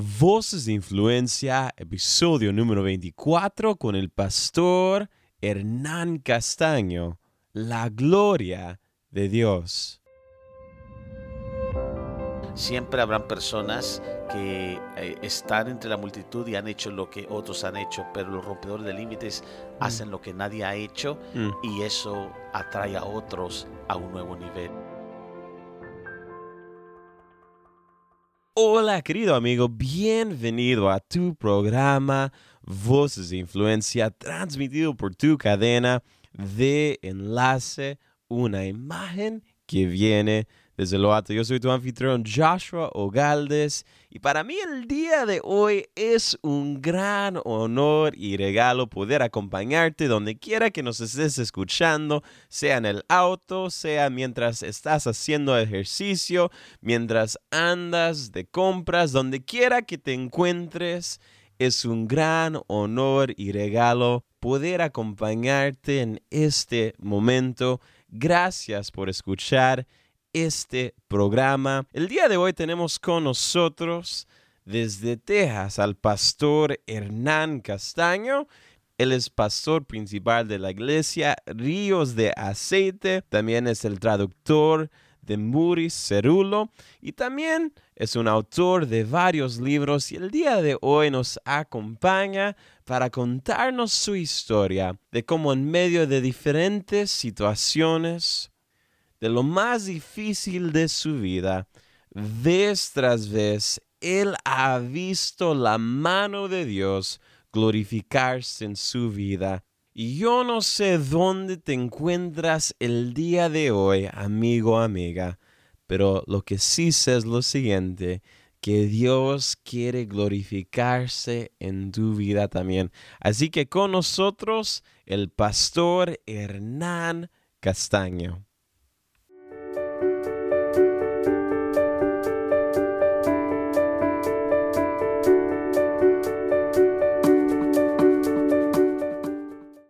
Voces de Influencia, episodio número 24 con el pastor Hernán Castaño, la gloria de Dios. Siempre habrán personas que eh, están entre la multitud y han hecho lo que otros han hecho, pero los rompedores de límites Mm. hacen lo que nadie ha hecho Mm. y eso atrae a otros a un nuevo nivel. Hola querido amigo, bienvenido a tu programa Voces de Influencia transmitido por tu cadena de enlace, una imagen que viene desde lo alto. Yo soy tu anfitrión Joshua Ogaldes y para mí el día de hoy es un gran honor y regalo poder acompañarte donde quiera que nos estés escuchando, sea en el auto, sea mientras estás haciendo ejercicio, mientras andas de compras, donde quiera que te encuentres. Es un gran honor y regalo poder acompañarte en este momento. Gracias por escuchar este programa. El día de hoy tenemos con nosotros desde Texas al pastor Hernán Castaño. Él es pastor principal de la iglesia Ríos de Aceite. También es el traductor de Muris Cerulo y también es un autor de varios libros y el día de hoy nos acompaña para contarnos su historia de cómo en medio de diferentes situaciones de lo más difícil de su vida, vez tras vez, él ha visto la mano de Dios glorificarse en su vida. Y yo no sé dónde te encuentras el día de hoy, amigo, amiga, pero lo que sí sé es lo siguiente, que Dios quiere glorificarse en tu vida también. Así que con nosotros, el pastor Hernán Castaño.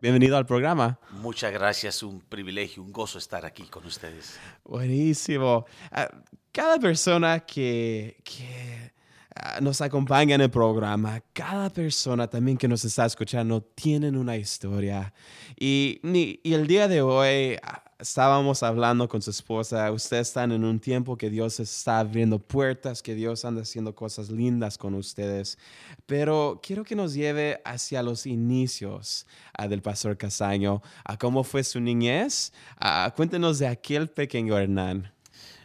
Bienvenido al programa. Muchas gracias, un privilegio, un gozo estar aquí con ustedes. Buenísimo. Ah, cada persona que, que ah, nos acompaña en el programa, cada persona también que nos está escuchando, tienen una historia. Y, y el día de hoy ah, estábamos hablando con su esposa, ustedes están en un tiempo que Dios está abriendo puertas, que Dios anda haciendo cosas lindas con ustedes. Pero quiero que nos lleve hacia los inicios ah, del pastor Casaño, a cómo fue su niñez. Ah, cuéntenos de aquel pequeño Hernán.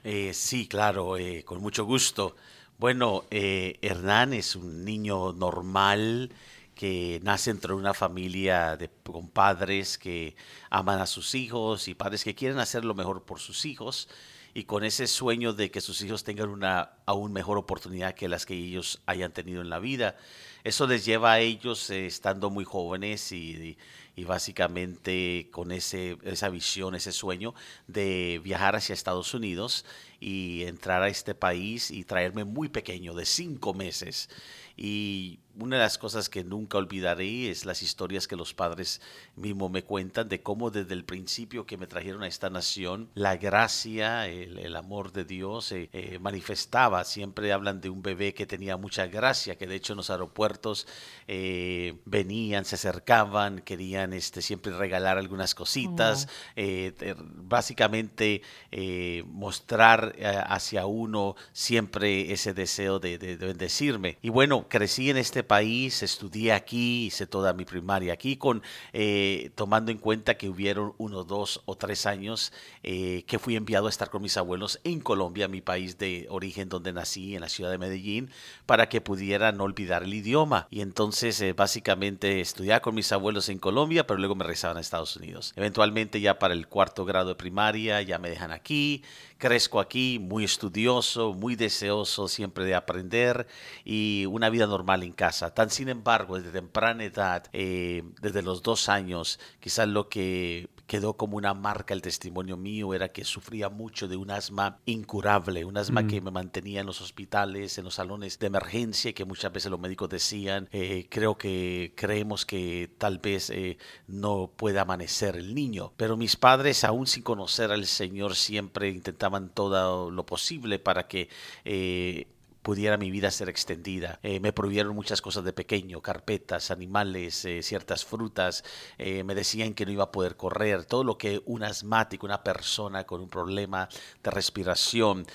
Eh, sí, claro, eh, con mucho gusto. Bueno, eh, Hernán es un niño normal que nace entre una familia de, con padres que aman a sus hijos y padres que quieren hacer lo mejor por sus hijos y con ese sueño de que sus hijos tengan una aún mejor oportunidad que las que ellos hayan tenido en la vida. Eso les lleva a ellos eh, estando muy jóvenes y, y básicamente con ese, esa visión, ese sueño de viajar hacia Estados Unidos y entrar a este país y traerme muy pequeño, de cinco meses. Y una de las cosas que nunca olvidaré es las historias que los padres mismos me cuentan de cómo desde el principio que me trajeron a esta nación, la gracia, el, amor de Dios se eh, manifestaba. Siempre hablan de un bebé que tenía mucha gracia, que de hecho en los aeropuertos eh, venían, se acercaban, querían este, siempre regalar algunas cositas, eh, te- básicamente eh, mostrar eh, hacia uno siempre ese deseo de, de- de bendecirme. Y bueno, crecí en este país, estudié aquí, hice toda mi primaria aquí, con eh, tomando en cuenta que hubieron uno, dos o tres años que fui enviado a estar con mis abuelos en Colombia, mi país de origen donde nací, en la ciudad de Medellín, para que pudiera no olvidar el idioma. Y entonces básicamente estudiaba con mis abuelos en Colombia, pero luego me regresaban a Estados Unidos. Eventualmente ya para el cuarto grado de primaria ya me dejan aquí, crezco aquí, muy estudioso, muy deseoso siempre de aprender y una vida normal en casa. Tan sin embargo, desde temprana edad, eh, desde los dos años, quizás lo que quedó como una marca el testimonio mío era que sufría mucho de un asma incurable, un asma Mm. que me mantenía en los hospitales, en los salones de emergencia, y que muchas veces los médicos decían, eh, creo que creemos que tal vez eh, no puede amanecer el niño. Pero mis padres, aún sin conocer al Señor, siempre intentaban todo lo posible para que... eh, pudiera mi vida ser extendida. Eh, me prohibieron muchas cosas de pequeño, carpetas, animales, eh, ciertas frutas, eh, me decían que no iba a poder correr, todo lo que un asmático, una persona con un problema de respiración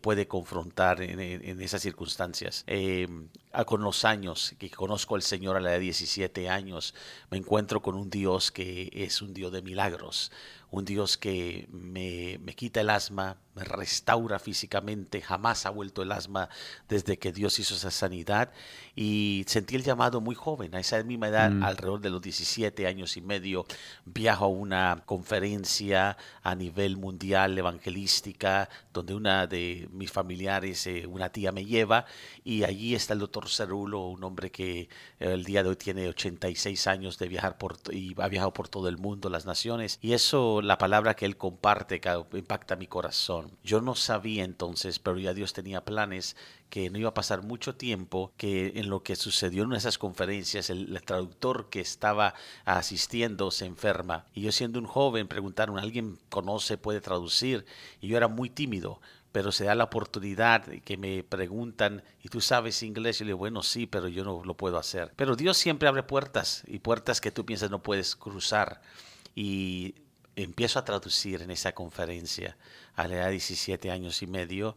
puede confrontar en, esas circunstancias. Con los años que conozco al Señor a la de 17 años, me encuentro con un Dios que es un Dios de milagros, un Dios que me, me quita el asma, me restaura físicamente, jamás ha vuelto el asma desde que Dios hizo esa sanidad y sentí el llamado muy joven, a esa misma edad, mm. alrededor de los 17 años y medio, viajo a una conferencia a nivel mundial evangelística, donde una de mis familiares, eh, una tía me lleva y allí está el doctor Cerulo, un hombre que eh, el día de hoy tiene 86 años de viajar por, y ha viajado por todo el mundo, las naciones, y eso, la palabra que él comparte, impacta mi corazón. Yo no sabía entonces, pero ya Dios tenía planes que no iba a pasar mucho tiempo, que en lo que sucedió en esas conferencias, el, traductor que estaba asistiendo se enferma. Y yo siendo un joven, preguntaron, ¿alguien conoce, puede traducir? Y yo era muy tímido pero se da la oportunidad que me preguntan, ¿y tú sabes inglés? Y le digo, bueno, sí, pero yo no lo puedo hacer. Pero Dios siempre abre puertas y puertas que tú piensas no puedes cruzar. Y empiezo a traducir en esa conferencia a la edad de 17 años y medio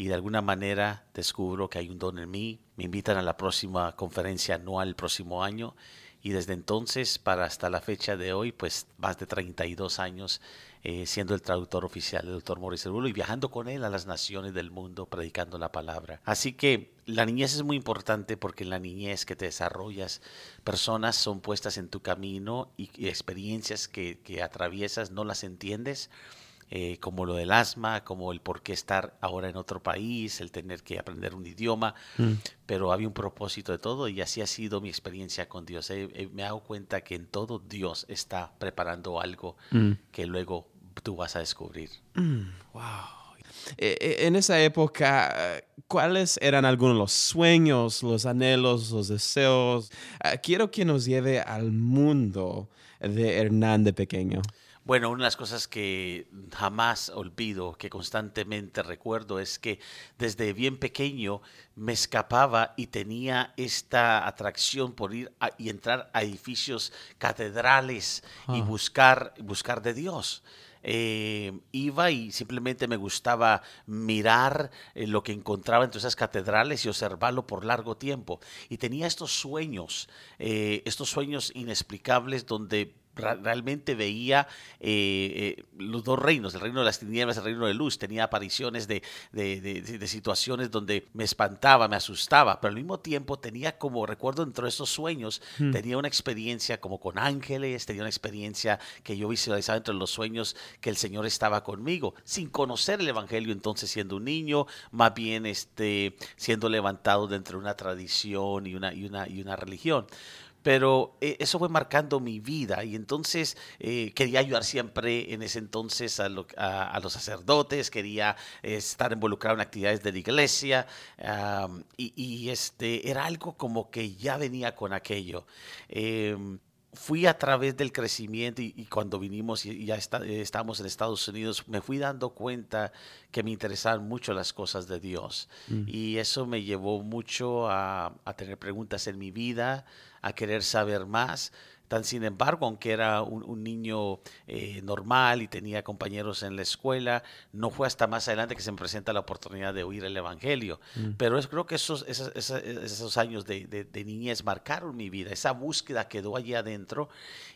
y de alguna manera descubro que hay un don en mí. Me invitan a la próxima conferencia anual el próximo año y desde entonces para hasta la fecha de hoy, pues más de 32 años eh, siendo el traductor oficial del doctor Maurice Rulo y viajando con él a las naciones del mundo predicando la palabra. Así que la niñez es muy importante porque en la niñez que te desarrollas, personas son puestas en tu camino y, experiencias que, que atraviesas no las entiendes eh, como lo del asma, como el por qué estar ahora en otro país, el tener que aprender un idioma, mm. pero había un propósito de todo y así ha sido mi experiencia con Dios. me hago cuenta que en todo Dios está preparando algo mm. que luego tú vas a descubrir. Mm, wow. E, e, en esa época, ¿cuáles eran algunos de los sueños, los anhelos, los deseos? Ah, quiero que nos lleve al mundo de Hernán de pequeño. Bueno, una de las cosas que jamás olvido, que constantemente recuerdo, es que desde bien pequeño me escapaba y tenía esta atracción por ir y entrar a edificios catedrales y buscar, buscar de Dios. Eh, iba y simplemente me gustaba mirar eh, lo que encontraba entre esas catedrales y observarlo por largo tiempo. Y tenía estos sueños, eh, estos sueños inexplicables donde realmente veía eh, eh, los dos reinos, el reino de las tinieblas, el reino de luz. Tenía apariciones de, de, situaciones donde me espantaba, me asustaba, pero al mismo tiempo tenía como, recuerdo dentro de esos sueños, hmm. tenía una experiencia como con ángeles, tenía una experiencia que yo visualizaba entre los sueños que el Señor estaba conmigo, sin conocer el Evangelio entonces siendo un niño, más bien este, siendo levantado dentro de una tradición y una, y una, y una religión pero eh, eso fue marcando mi vida y entonces eh, quería ayudar siempre en ese entonces a, los sacerdotes, quería estar involucrado en actividades de la iglesia y, este, era algo como que ya venía con aquello. Em, fui a través del crecimiento y, cuando vinimos y, ya estamos en Estados Unidos, me fui dando cuenta que me interesaban mucho las cosas de Dios. Mm. Y eso me llevó mucho a, a, tener preguntas en mi vida, a querer saber más. Tan sin embargo, aunque era un, niño eh, normal y tenía compañeros en la escuela, no fue hasta más adelante que se me presenta la oportunidad de oír el Evangelio. Mm. Pero es, creo que esos, esos, esos, años de, de, niñez marcaron mi vida. Esa búsqueda quedó allí adentro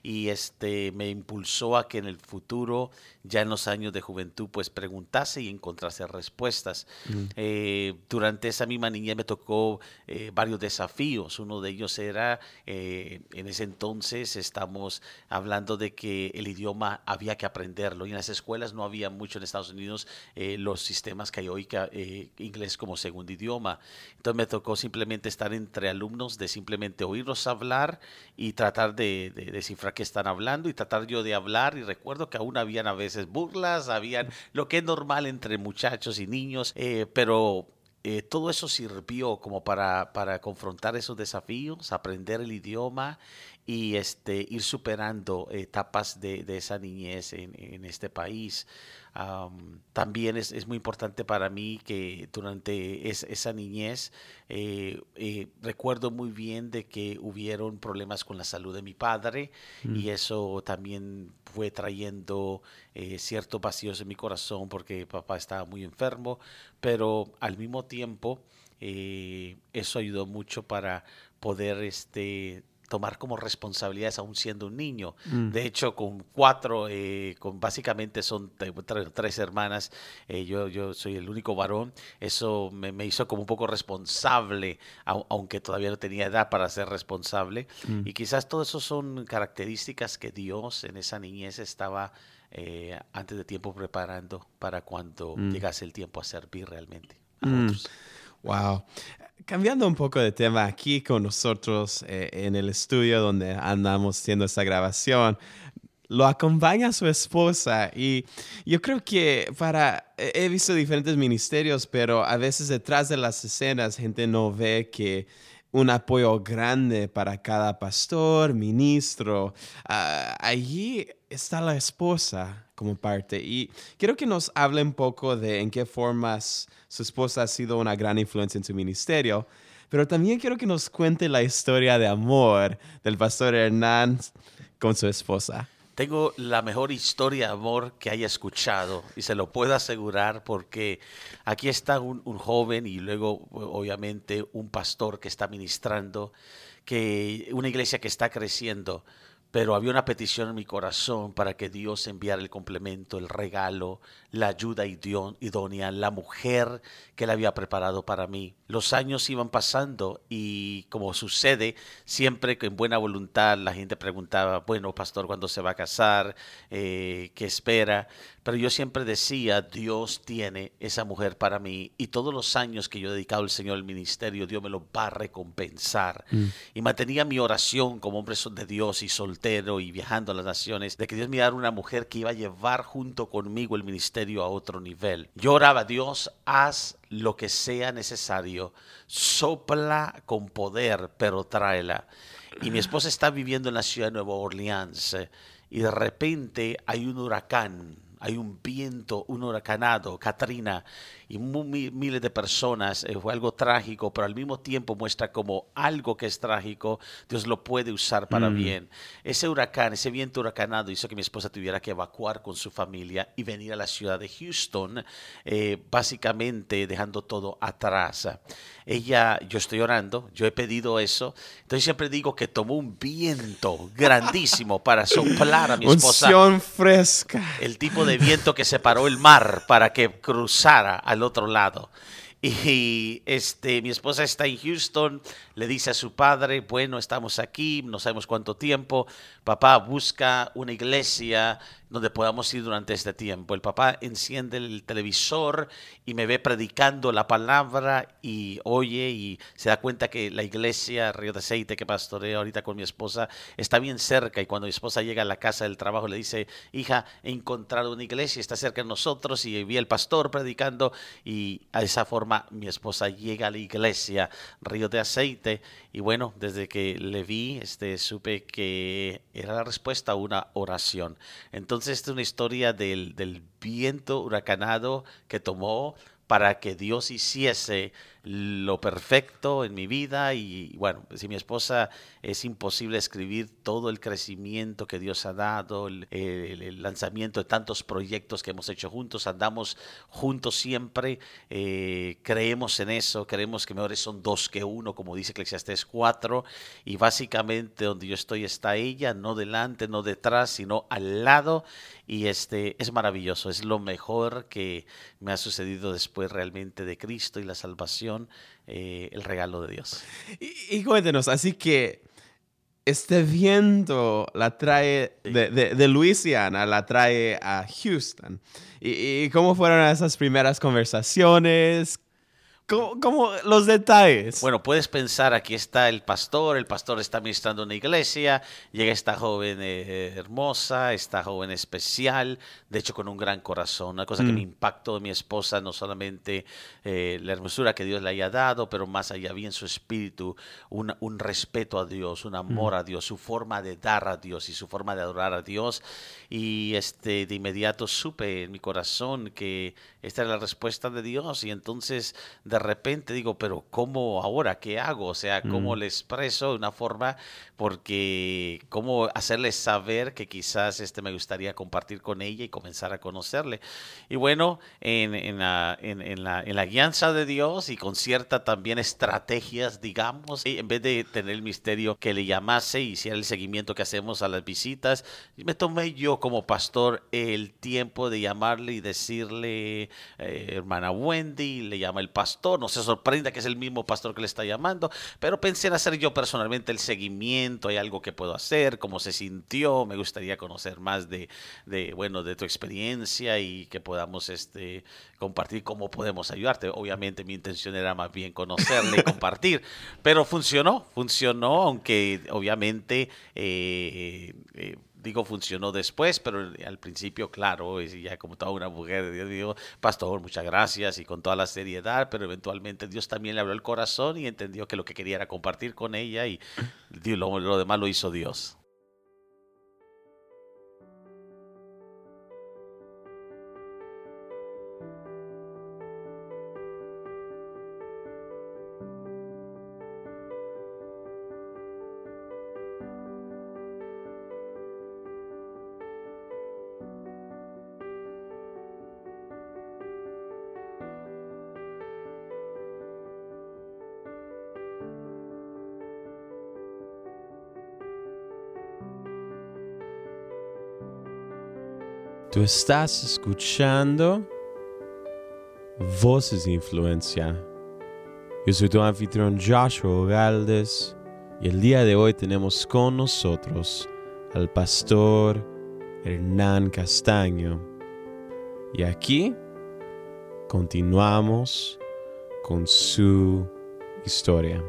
y este, me impulsó a que en el futuro, ya en los años de juventud, pues preguntase y encontrase respuestas. Mm. Eh, durante esa misma niñez me tocó eh, varios desafíos. Uno de ellos era, en ese entonces, estamos hablando de que el idioma había que aprenderlo y en las escuelas no había mucho en Estados Unidos eh, los sistemas que hay hoy, eh, inglés como segundo idioma. Entonces me tocó simplemente estar entre alumnos de simplemente oírlos hablar y tratar de, descifrar qué están hablando y tratar yo de hablar y recuerdo que aún habían a veces burlas, habían lo que es normal entre muchachos y niños, eh, pero todo eso sirvió como para, para confrontar esos desafíos, aprender el idioma y este, ir superando etapas de, esa niñez en, este país. También es, muy importante para mí que durante esa niñez eh, eh, recuerdo muy bien de que hubieron problemas con la salud de mi padre y mm. eso también fue trayendo eh, ciertos vacíos en mi corazón porque papá estaba muy enfermo, pero al mismo tiempo eso ayudó mucho para poder este, tomar como responsabilidades aún siendo un niño. Mm. De hecho, con cuatro, eh, con básicamente son tres hermanas, eh, yo, yo soy el único varón, eso me, hizo como un poco responsable, aunque todavía no tenía edad para ser responsable. Mm. Y quizás todo eso son características que Dios en esa niñez estaba eh, antes de tiempo preparando para cuando mm. llegase el tiempo a servir realmente a otros. Wow. Cambiando un poco de tema aquí con nosotros eh, en el estudio donde andamos haciendo esta grabación, lo acompaña su esposa y yo creo que para, he visto diferentes ministerios, pero a veces detrás de las escenas gente no ve que un apoyo grande para cada pastor, ministro. Ah, allí está la esposa como parte. Y quiero que nos hable un poco de en qué formas su esposa ha sido una gran influencia en su ministerio. Pero también quiero que nos cuente la historia de amor del pastor Hernán con su esposa. Tengo la mejor historia de amor que haya escuchado y se lo puedo asegurar porque aquí está un, joven y luego obviamente un pastor que está ministrando, que una iglesia que está creciendo, pero había una petición en mi corazón para que Dios enviara el complemento, el regalo, la ayuda idónea, la mujer que Él había preparado para mí. Los años iban pasando y como sucede, siempre que en buena voluntad la gente preguntaba, bueno, pastor, ¿cuándo se va a casar? Eh, ¿Qué espera? Pero yo siempre decía, Dios tiene esa mujer para mí y todos los años que yo he dedicado al Señor al ministerio, Dios me lo va a recompensar. Mm. Y mantenía mi oración como hombre de Dios y soltero y viajando a las naciones, de que Dios me diera una mujer que iba a llevar junto conmigo el ministerio a otro nivel. Yo oraba, Dios, haz lo que sea necesario, sopla con poder, pero tráela. Y mi esposa está viviendo en la ciudad de Nueva Orleans eh, y de repente hay un huracán hay un viento, un huracanado, Katrina, y miles de personas. Eh, fue algo trágico, pero al mismo tiempo muestra como algo que es trágico, Dios lo puede usar para mm. bien. Ese huracán, ese viento huracanado hizo que mi esposa tuviera que evacuar con su familia y venir a la ciudad de Houston, eh, básicamente dejando todo atrás. Ella, yo estoy orando, yo he pedido eso, entonces siempre digo que tomó un viento grandísimo para soplar a mi esposa. Unción fresca. El tipo de viento que separó el mar para que cruzara al otro lado. Y este, mi esposa está en Houston, le dice a su padre, bueno, estamos aquí, no sabemos cuánto tiempo, papá busca una iglesia donde podamos ir durante este tiempo. El papá enciende el televisor y me ve predicando la palabra y oye y se da cuenta que la iglesia Río de Aceite que pastoreo ahorita con mi esposa está bien cerca y cuando mi esposa llega a la casa del trabajo le dice, hija, he encontrado una iglesia, está cerca de nosotros y vi el pastor predicando y a esa forma mi esposa llega a la iglesia Río de Aceite y bueno, desde que le vi, este, supe que era la respuesta a una oración. Entonces, esta es una historia del, del viento huracanado que tomó para que Dios hiciese lo perfecto en mi vida y bueno, si mi esposa es imposible escribir todo el crecimiento que Dios ha dado, el, lanzamiento de tantos proyectos que hemos hecho juntos, andamos juntos siempre, eh, creemos en eso, creemos que mejores son dos que uno, como dice Eclesiastes 4, y básicamente donde yo estoy está ella, no delante, no detrás, sino al lado, y este es maravilloso, es lo mejor que me ha sucedido después realmente de Cristo y la salvación, eh, el regalo de Dios. Y, y cuéntenos, así que este viento la trae de, de, Luisiana, la trae a Houston. ¿Y, cómo fueron esas primeras conversaciones? Como, los detalles. Bueno, puedes pensar, aquí está el pastor, el pastor está ministrando una iglesia, llega esta joven eh, hermosa, esta joven especial, de hecho con un gran corazón, una cosa que me mm. impactó de mi esposa, no solamente eh, la hermosura que Dios le haya dado, pero más allá bien su espíritu, un, un respeto a Dios, un amor mm. a Dios, su forma de dar a Dios y su forma de adorar a Dios. Y este, de inmediato supe en mi corazón que esta era la respuesta de Dios y entonces de repente digo, pero ¿cómo ahora? ¿Qué hago? O sea, ¿cómo mm. le expreso de una forma? Porque, ¿cómo hacerle saber que quizás este me gustaría compartir con ella y comenzar a conocerle? Y bueno, en, en, la, en, la, en la guianza de Dios y con cierta también estrategias, digamos, en vez de tener el misterio que le llamase y hiciera el seguimiento que hacemos a las visitas, me tomé yo como pastor el tiempo de llamarle y decirle, eh, hermana Wendy, le llama el pastor, no se sorprenda que es el mismo pastor que le está llamando, pero pensé en hacer yo personalmente el seguimiento, hay algo que puedo hacer, cómo se sintió, me gustaría conocer más de, de bueno, de tu experiencia y que podamos este, compartir cómo podemos ayudarte. Obviamente mi intención era más bien conocerle y compartir, pero funcionó, funcionó, aunque obviamente... Eh, eh, digo, funcionó después, pero al principio, claro, ya como toda una mujer, Dios digo, pastor, muchas gracias y con toda la seriedad, pero eventualmente Dios también le abrió el corazón y entendió que lo que quería era compartir con ella y lo, lo demás lo hizo Dios. Tú estás escuchando Voces de Influencia. Yo soy tu anfitrión Joshua Galdes y el día de hoy tenemos con nosotros al pastor Hernán Castaño. Y aquí continuamos con su historia.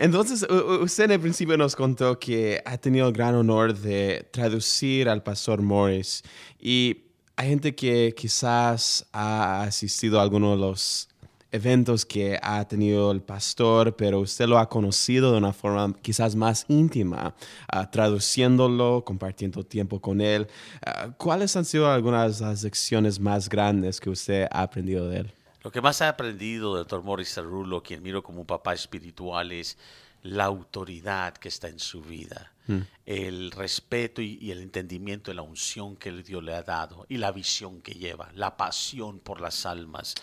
Entonces, usted el principio nos contó que ha tenido el gran honor de traducir al pastor Morris y hay gente que quizás ha asistido a algunos de los eventos que ha tenido el pastor, pero usted lo ha conocido de una forma quizás más íntima, ah, traduciéndolo, compartiendo tiempo con él. Ah, ¿Cuáles han sido algunas de las lecciones más grandes que usted ha aprendido de él? Lo que más he aprendido del doctor Morris Cerullo, quien miro como un papá espiritual, es la autoridad que está en su vida, mm. el respeto y, el entendimiento de la unción que Dios le ha dado y la visión que lleva, la pasión por las almas.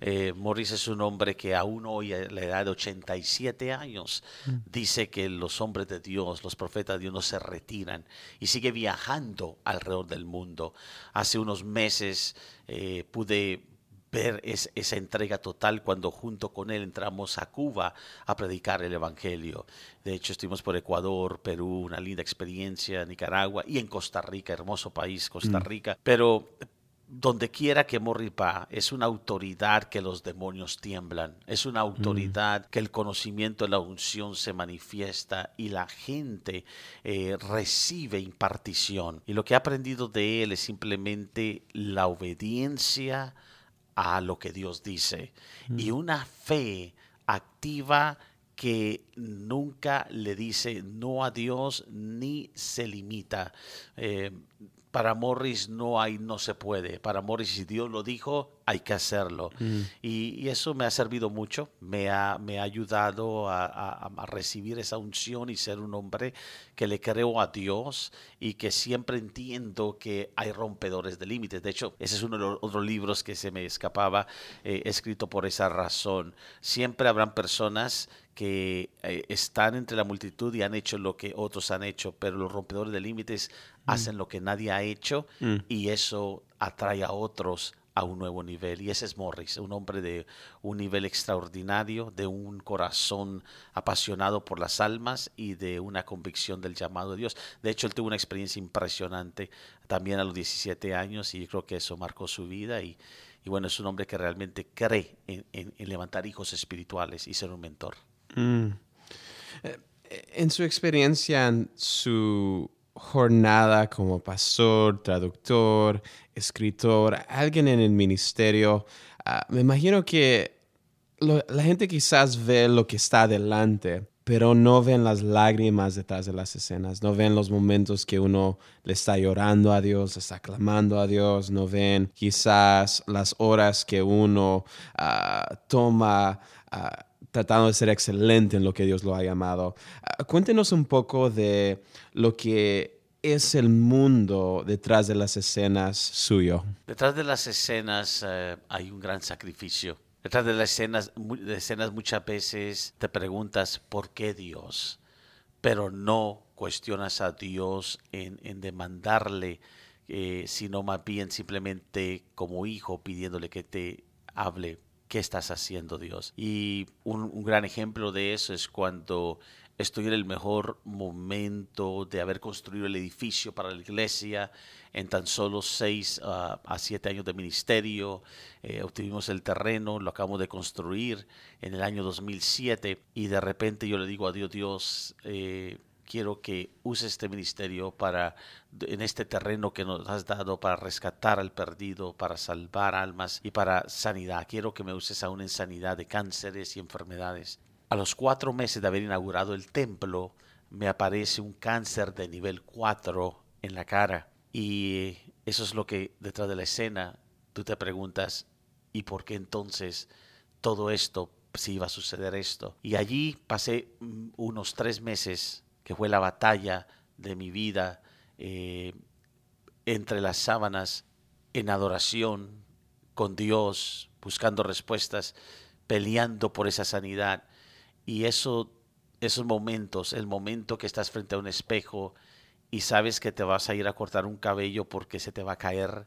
Eh, Morris es un hombre que aún hoy, a la edad de 87 años, mm. dice que los hombres de Dios, los profetas de Dios no se retiran y sigue viajando alrededor del mundo. Hace unos meses eh, pude ver esa entrega total cuando junto con él entramos a Cuba a predicar el Evangelio. De hecho, estuvimos por Ecuador, Perú, una linda experiencia, Nicaragua y en Costa Rica, hermoso país, Costa mm. Rica. Pero donde quiera que Morri va, es una autoridad que los demonios tiemblan, es una autoridad que el conocimiento de la unción se manifiesta y la gente eh, recibe impartición. Y lo que he aprendido de él es simplemente la obediencia, a lo que Dios dice y una fe activa que nunca le dice no a Dios ni se limita. Eh, para Morris no hay, no se puede. Para Morris, si Dios lo dijo, hay que hacerlo. Mm. Y, y eso me ha servido mucho, me ha, me ha ayudado a, a- a recibir esa unción y ser un hombre que le creo a Dios y que siempre entiendo que hay rompedores de límites. De hecho, ese es uno de los otros libros que se me escapaba, eh, escrito por esa razón. Siempre habrán personas que eh, están entre la multitud y han hecho lo que otros han hecho, pero los rompedores de límites hacen lo que nadie ha hecho Mm. y eso atrae a otros a un nuevo nivel. Y ese es Morris, un hombre de un nivel extraordinario, de un corazón apasionado por las almas y de una convicción del llamado de Dios. De hecho, él tuvo una experiencia impresionante también a los 17 años y yo creo que eso marcó su vida. Y, y bueno, es un hombre que realmente cree en, en- en levantar hijos espirituales y ser un mentor. Mm. En su experiencia, en su jornada como pastor, traductor, escritor, alguien en el ministerio, ah, me imagino que la gente quizás ve lo que está adelante, pero no ven las lágrimas detrás de las escenas, no ven los momentos que uno le está llorando a Dios, le está clamando a Dios, no ven quizás las horas que uno ah, toma ah, tratando de ser excelente en lo que Dios lo ha llamado. Ah, cuéntenos un poco de lo que es el mundo detrás de las escenas suyo. Detrás de las escenas eh, hay un gran sacrificio. Detrás de las escenas, escenas muchas veces te preguntas por qué Dios, pero no cuestionas a Dios en, en demandarle, eh, sino más bien simplemente como hijo pidiéndole que te hable qué estás haciendo Dios. Y un, gran ejemplo de eso es cuando estoy en el mejor momento de haber construido el edificio para la iglesia en tan solo seis ah, a siete años de ministerio. Eh, obtuvimos el terreno, lo acabamos de construir en el año 2007 y de repente yo le digo a Dios, Dios, eh, quiero que use este ministerio para en este terreno que nos has dado para rescatar al perdido, para salvar almas y para sanidad. Quiero que me uses aún en sanidad de cánceres y enfermedades. A los cuatro meses de haber inaugurado el templo, me aparece un cáncer de nivel 4 en la cara. Y eso es lo que detrás de la escena tú te preguntas, ¿y por qué entonces todo esto, si iba a suceder esto? Y allí pasé mm, unos tres meses, que fue la batalla de mi vida, eh, entre las sábanas, en adoración, con Dios, buscando respuestas, peleando por esa sanidad. Y eso, esos momentos, el momento que estás frente a un espejo y sabes que te vas a ir a cortar un cabello porque se te va a caer,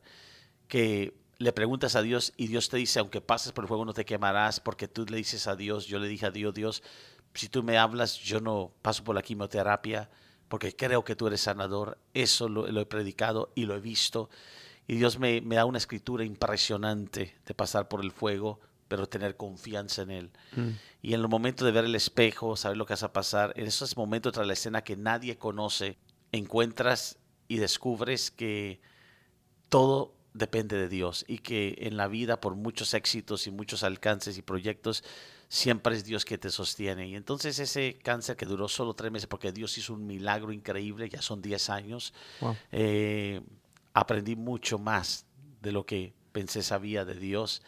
que le preguntas a Dios y Dios te dice, aunque pases por el fuego no te quemarás, porque tú le dices a Dios, yo le dije a Dios, Dios, si tú me hablas, yo no paso por la quimioterapia, porque creo que tú eres sanador, eso lo, lo he predicado y lo he visto, y Dios me, me da una escritura impresionante de pasar por el fuego, pero tener confianza en Él. Y en el momento de ver el espejo, saber lo que vas a pasar, en esos momentos tras la escena que nadie conoce, encuentras y descubres que todo depende de Dios y que en la vida por muchos éxitos y muchos alcances y proyectos siempre es Dios que te sostiene. Y entonces ese cáncer que duró solo tres meses porque Dios hizo un milagro increíble, ya son 10 años, Wow. eh, aprendí mucho más de lo que pensé sabía de Dios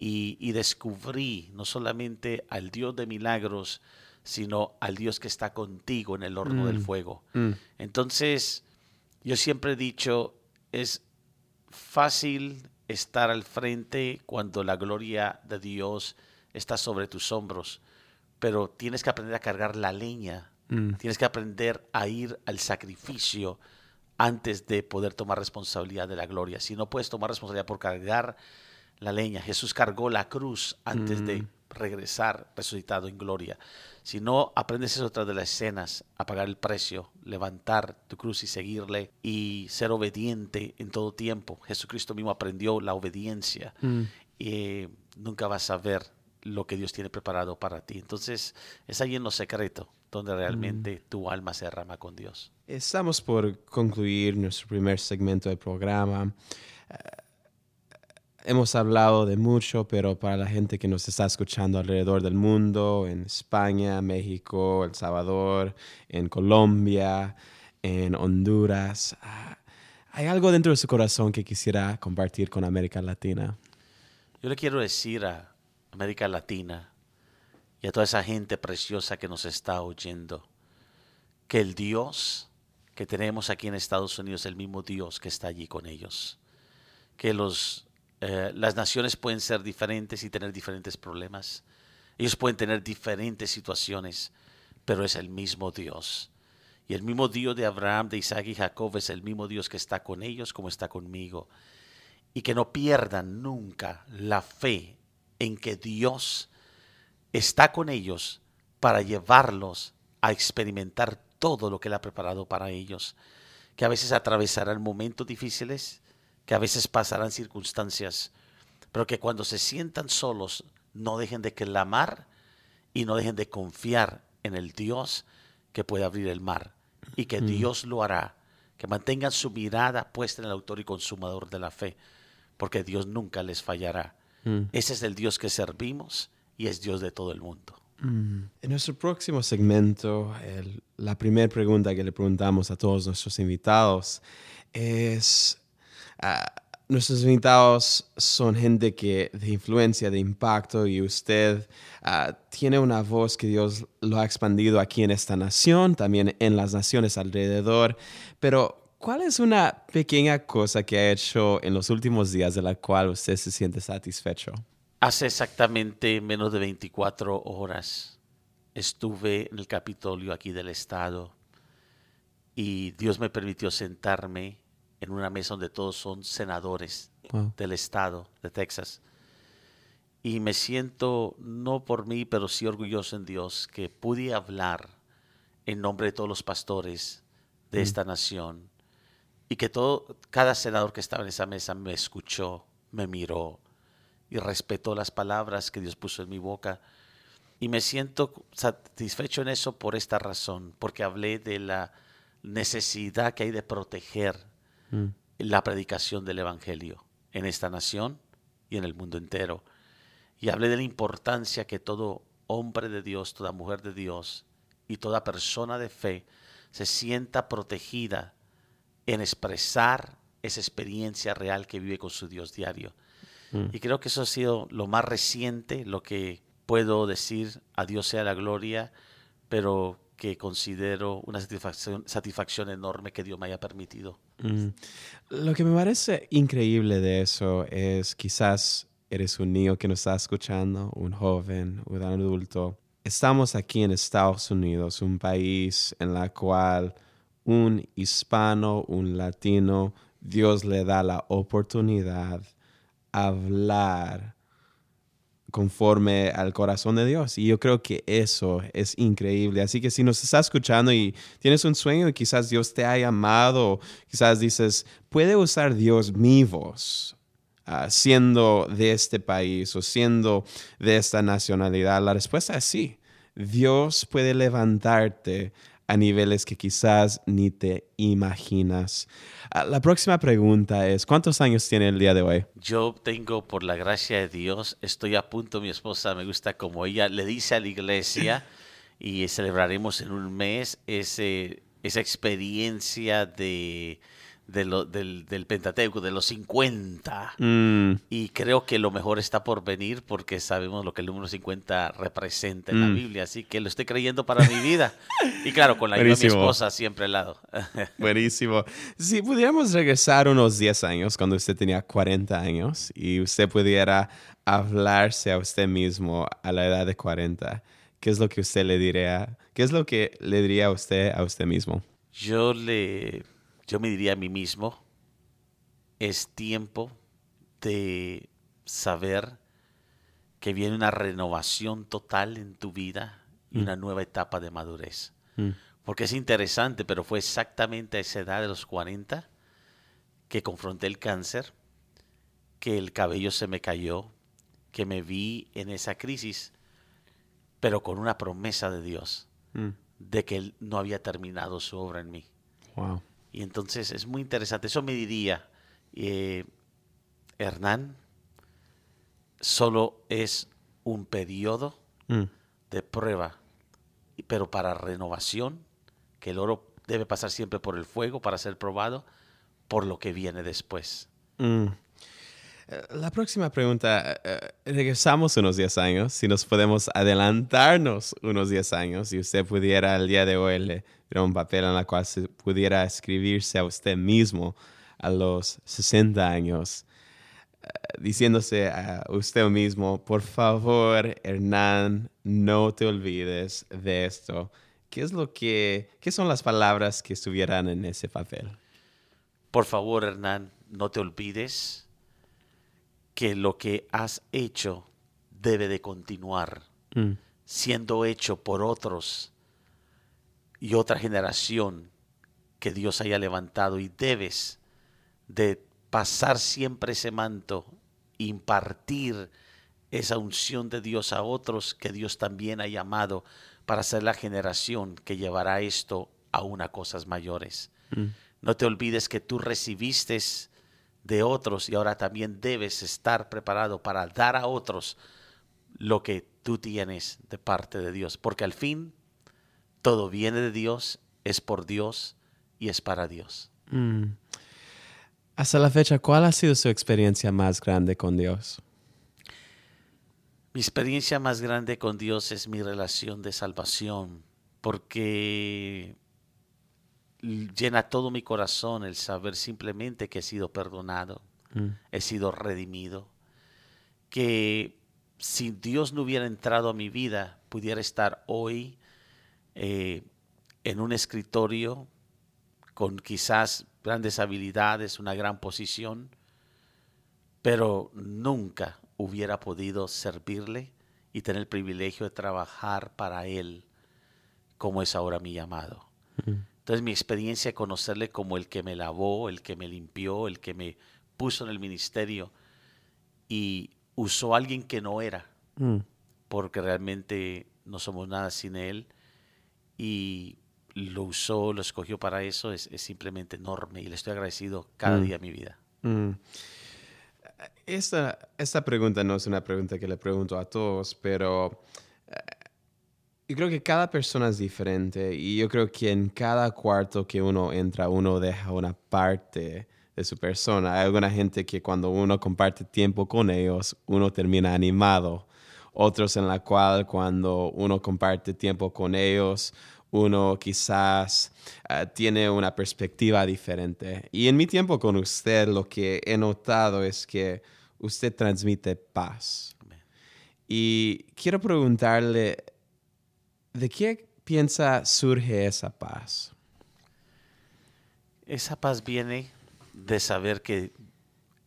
y, y descubrí no solamente al Dios de milagros, sino al Dios que está contigo en el horno del Mm. fuego. Mm. Entonces, yo siempre he dicho, es fácil estar al frente cuando la gloria de Dios está sobre tus hombros, pero tienes que aprender a cargar la leña, Mm. tienes que aprender a ir al sacrificio antes de poder tomar responsabilidad de la gloria. Si no puedes tomar responsabilidad por cargar la leña, Jesús cargó la cruz antes de Mm. regresar resucitado en gloria. Si no aprendes eso tras de las escenas, a pagar el precio, levantar tu cruz y seguirle y ser obediente en todo tiempo. Jesucristo mismo aprendió la obediencia Mm. y nunca vas a ver lo que Dios tiene preparado para ti. Entonces es ahí en lo secreto donde realmente tu alma se derrama con Dios. Estamos por concluir nuestro primer segmento del programa. Eh, hemos hablado de mucho, pero para la gente que nos está escuchando alrededor del mundo, en España, México, El Salvador, en Colombia, en Honduras, ah, hay algo dentro de su corazón que quisiera compartir con América Latina. Yo le quiero decir a América Latina y a toda esa gente preciosa que nos está oyendo que el Dios que tenemos aquí en Estados Unidos es el mismo Dios que está allí con ellos. Que los, eh, las naciones pueden ser diferentes y tener diferentes problemas. Ellos pueden tener diferentes situaciones, pero es el mismo Dios. Y el mismo Dios de Abraham, de Isaac y Jacob es el mismo Dios que está con ellos como está conmigo. Y que no pierdan nunca la fe en que Dios está con ellos para llevarlos a experimentar todo lo que Él ha preparado para ellos. Que a veces atravesarán momentos difíciles, que a veces pasarán circunstancias, pero que cuando se sientan solos no dejen de clamar y no dejen de confiar en el Dios que puede abrir el mar y que Dios lo hará. Que mantengan su mirada puesta en el autor y consumador de la fe, porque Dios nunca les fallará. Ese es el Dios que servimos y es Dios de todo el mundo. En nuestro próximo segmento, la primera pregunta que le preguntamos a todos nuestros invitados es, ah, nuestros invitados son gente que de influencia, de impacto y usted ah, tiene una voz que Dios lo ha expandido aquí en esta nación, también en las naciones alrededor, pero ¿cuál es una pequeña cosa que ha hecho en los últimos días de la cual usted se siente satisfecho? Hace exactamente menos de 24 horas estuve en el Capitolio aquí del Estado y Dios me permitió sentarme en una mesa donde todos son senadores del estado de Texas. Y me siento, no por mí, pero sí orgulloso en Dios, que pude hablar en nombre de todos los pastores de mm. esta nación y que todo, cada senador que estaba en esa mesa me escuchó, me miró y respetó las palabras que Dios puso en mi boca. Y me siento satisfecho en eso por esta razón, porque hablé de la necesidad que hay de proteger Mm. la predicación del Evangelio en esta nación y en el mundo entero. Y hablé de la importancia que todo hombre de Dios, toda mujer de Dios y toda persona de fe se sienta protegida en expresar esa experiencia real que vive con su Dios diario. Mm. Y creo que eso ha sido lo más reciente, lo que puedo decir, a Dios sea la gloria, pero que considero una satisfacción, satisfacción enorme que Dios me haya permitido. Mm. Lo que me parece increíble de eso es quizás eres un niño que nos está escuchando, un joven, un adulto. Estamos aquí en Estados Unidos, un país en el cual un hispano, un latino, Dios le da la oportunidad a hablar conforme al corazón de Dios. Y yo creo que eso es increíble. Así que si nos estás escuchando y tienes un sueño y quizás Dios te ha llamado, quizás dices, puede usar Dios mi voz. Ah, siendo de este país o siendo de esta nacionalidad, la respuesta es sí. Dios puede levantarte a niveles que quizás ni te imaginas. Ah, la próxima pregunta es, ¿cuántos años tiene el día de hoy? Yo tengo, por la gracia de Dios, estoy a punto, mi esposa me gusta como ella le dice a la iglesia y celebraremos en un mes ese, esa experiencia de de lo, del, del, Pentateuco, de los 50. Mm. Y creo que lo mejor está por venir porque sabemos lo que el número 50 representa en la mm. Biblia. Así que lo estoy creyendo para mi vida. Y claro, con la ayuda de mi esposa siempre al lado. Buenísimo. Si pudiéramos regresar unos 10 años, cuando usted tenía 40 años, y usted pudiera hablarse a usted mismo a la edad de 40, ¿qué es lo que usted le diría? ¿Qué es lo que le diría a usted a usted mismo? Yo le yo me diría a mí mismo, es tiempo de saber que viene una renovación total en tu vida y mm. una nueva etapa de madurez. Mm. Porque es interesante, pero fue exactamente a esa edad de los 40 que confronté el cáncer, que el cabello se me cayó, que me vi en esa crisis, pero con una promesa de Dios mm. de que Él no había terminado su obra en mí. Wow. Y entonces es muy interesante. Eso me diría, eh, Hernán, solo es un periodo mm. de prueba, pero para renovación, que el oro debe pasar siempre por el fuego para ser probado, por lo que viene después. Mm. La próxima pregunta, eh, eh, regresamos unos 10 años, si nos podemos adelantarnos unos 10 años y usted pudiera el día de hoy le diera un papel en el cual se pudiera escribirse a usted mismo a los 60 años, eh, diciéndose a usted mismo, por favor, Hernán, no te olvides de esto. ¿Qué es lo que, qué son las palabras que estuvieran en ese papel? Por favor, Hernán, no te olvides que lo que has hecho debe de continuar Mm, siendo hecho por otros y otra generación que Dios haya levantado y debes de pasar siempre ese manto, impartir esa unción de Dios a otros que Dios también ha llamado para ser la generación que llevará esto aún a cosas mayores. mm, No te olvides que tú recibiste de otros y ahora también debes estar preparado para dar a otros lo que tú tienes de parte de Dios. Porque al fin todo viene de Dios, es por Dios y es para Dios. mm. Hasta la fecha, ¿cuál ha sido su experiencia más grande con Dios? Mi experiencia más grande con Dios es mi relación de salvación, porque llena todo mi corazón el saber simplemente que he sido perdonado, Mm, he sido redimido, que si Dios no hubiera entrado a mi vida, pudiera estar hoy eh, en un escritorio con quizás grandes habilidades, una gran posición, pero nunca hubiera podido servirle y tener el privilegio de trabajar para Él como es ahora mi llamado. mm, Entonces mi experiencia de conocerle como el que me lavó, el que me limpió, el que me puso en el ministerio y usó a alguien que no era, mm. porque realmente no somos nada sin Él y lo usó, lo escogió para eso, es, es simplemente enorme y le estoy agradecido cada Mm. día de mi vida. Mm. Esta, esta pregunta no es una pregunta que le pregunto a todos, pero yo creo que cada persona es diferente y yo creo que en cada cuarto que uno entra, uno deja una parte de su persona. Hay alguna gente que cuando uno comparte tiempo con ellos, uno termina animado. Otros en la cual cuando uno comparte tiempo con ellos, uno quizás eh, tiene una perspectiva diferente. Y en mi tiempo con usted, lo que he notado es que usted transmite paz. Y quiero preguntarle, ¿de qué piensa surge esa paz? Esa paz viene de saber que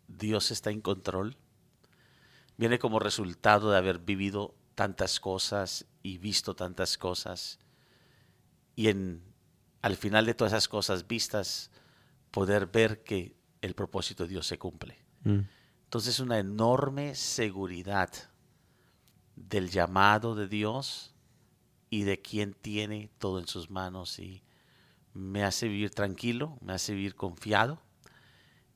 Dios está en control. Viene como resultado de haber vivido tantas cosas y visto tantas cosas. Y en, al final de todas esas cosas vistas, poder ver que el propósito de Dios se cumple. Mm, Entonces una enorme seguridad del llamado de Dios y de quien tiene todo en sus manos y me hace vivir tranquilo, me hace vivir confiado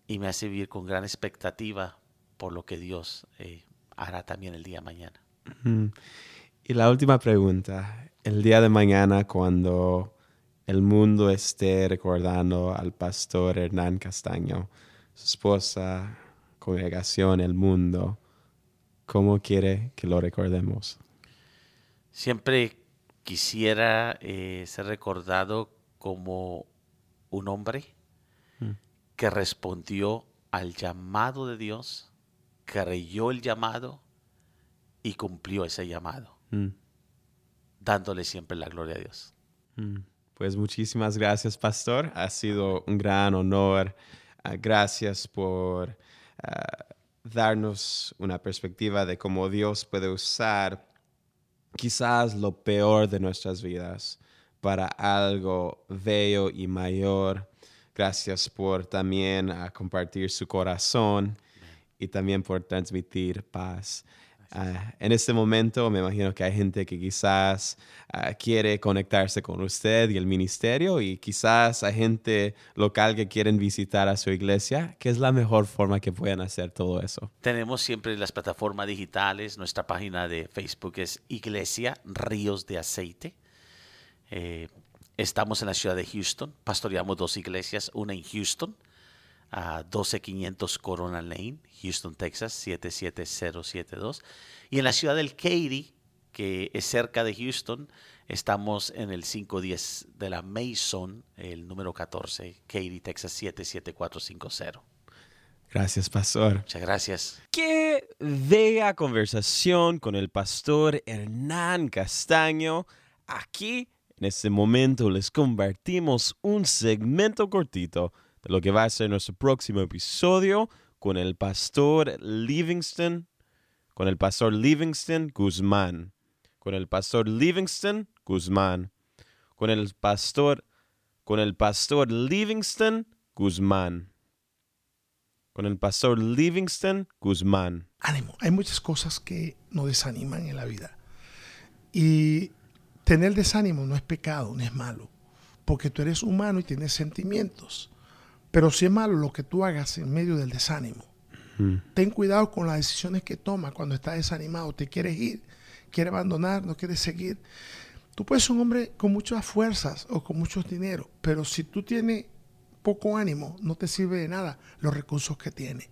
y me hace vivir con gran expectativa por lo que Dios eh, hará también el día de mañana. Y la última pregunta, el día de mañana cuando el mundo esté recordando al pastor Hernán Castaño, su esposa, congregación, el mundo, ¿cómo quiere que lo recordemos? Siempre quisiera eh, ser recordado como un hombre Mm. que respondió al llamado de Dios, creyó el llamado y cumplió ese llamado, Mm, dándole siempre la gloria a Dios. mm. Pues muchísimas gracias, pastor. Ha sido un gran honor. Ah, gracias por ah, darnos una perspectiva de cómo Dios puede usar quizás lo peor de nuestras vidas para algo bello y mayor. Gracias por también ah, compartir su corazón y también por transmitir paz. Ah, en este momento me imagino que hay gente que quizás ah, quiere conectarse con usted y el ministerio y quizás hay gente local que quieren visitar a su iglesia. ¿Qué es la mejor forma que pueden hacer todo eso? Tenemos siempre las plataformas digitales, nuestra página de Facebook es Iglesia Ríos de Aceite. Eh, estamos en la ciudad de Houston, pastoreamos dos iglesias, una en Houston, a 12500 Corona Lane, Houston, Texas 77072. Y en la ciudad del Katy, que es cerca de Houston, estamos en el 510 de la Mason, el número 14, Katy, Texas 77450. Gracias, pastor. Muchas gracias. Qué bella conversación con el pastor Hernán Castaño. Aquí, en este momento, les compartimos un segmento cortito lo que va a ser nuestro próximo episodio con el pastor Livingston, con el pastor Livingston Guzmán, con el pastor Livingston Guzmán, con el pastor, con el pastor Livingston Guzmán con el pastor Livingston Guzmán. Ánimo, hay muchas cosas que nos desaniman en la vida. Y tener desánimo no es pecado, no es malo, porque tú eres humano y tienes sentimientos. Pero si es malo lo que tú hagas en medio del desánimo. Ten cuidado con las decisiones que tomas cuando estás desanimado. Te quieres ir, quieres abandonar, no quieres seguir. Tú puedes ser un hombre con muchas fuerzas o con mucho dinero, pero si tú tienes poco ánimo, no te sirve de nada los recursos que tiene.